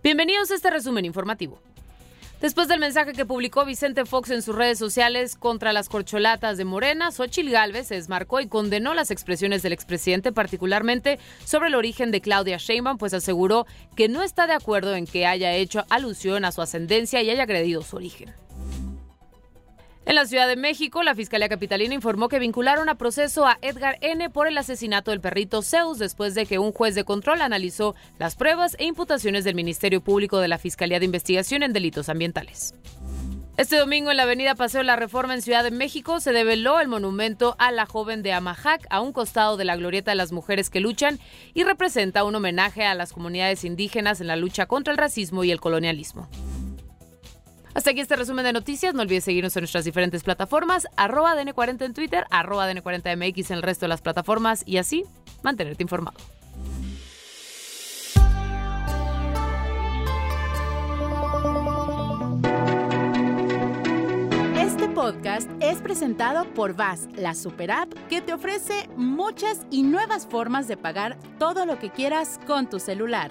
Bienvenidos a este resumen informativo. Después del mensaje que publicó Vicente Fox en sus redes sociales contra las corcholatas de Morena, Xochil Gálvez se desmarcó y condenó las expresiones del expresidente, particularmente sobre el origen de Claudia Sheinbaum, pues aseguró que no está de acuerdo en que haya hecho alusión a su ascendencia y haya agredido su origen. En la Ciudad de México, la Fiscalía Capitalina informó que vincularon a proceso a Edgar N. por el asesinato del perrito Zeus después de que un juez de control analizó las pruebas e imputaciones del Ministerio Público de la Fiscalía de Investigación en Delitos Ambientales. Este domingo en la avenida Paseo La Reforma en Ciudad de México se develó el monumento a la joven de Amajac a un costado de la glorieta de las mujeres que luchan y representa un homenaje a las comunidades indígenas en la lucha contra el racismo y el colonialismo. Hasta aquí este resumen de noticias. No olvides seguirnos en nuestras diferentes plataformas, arroba DN40 en Twitter, arroba DN40MX en el resto de las plataformas y así mantenerte informado. Este podcast es presentado por VAS, la super app que te ofrece muchas y nuevas formas de pagar todo lo que quieras con tu celular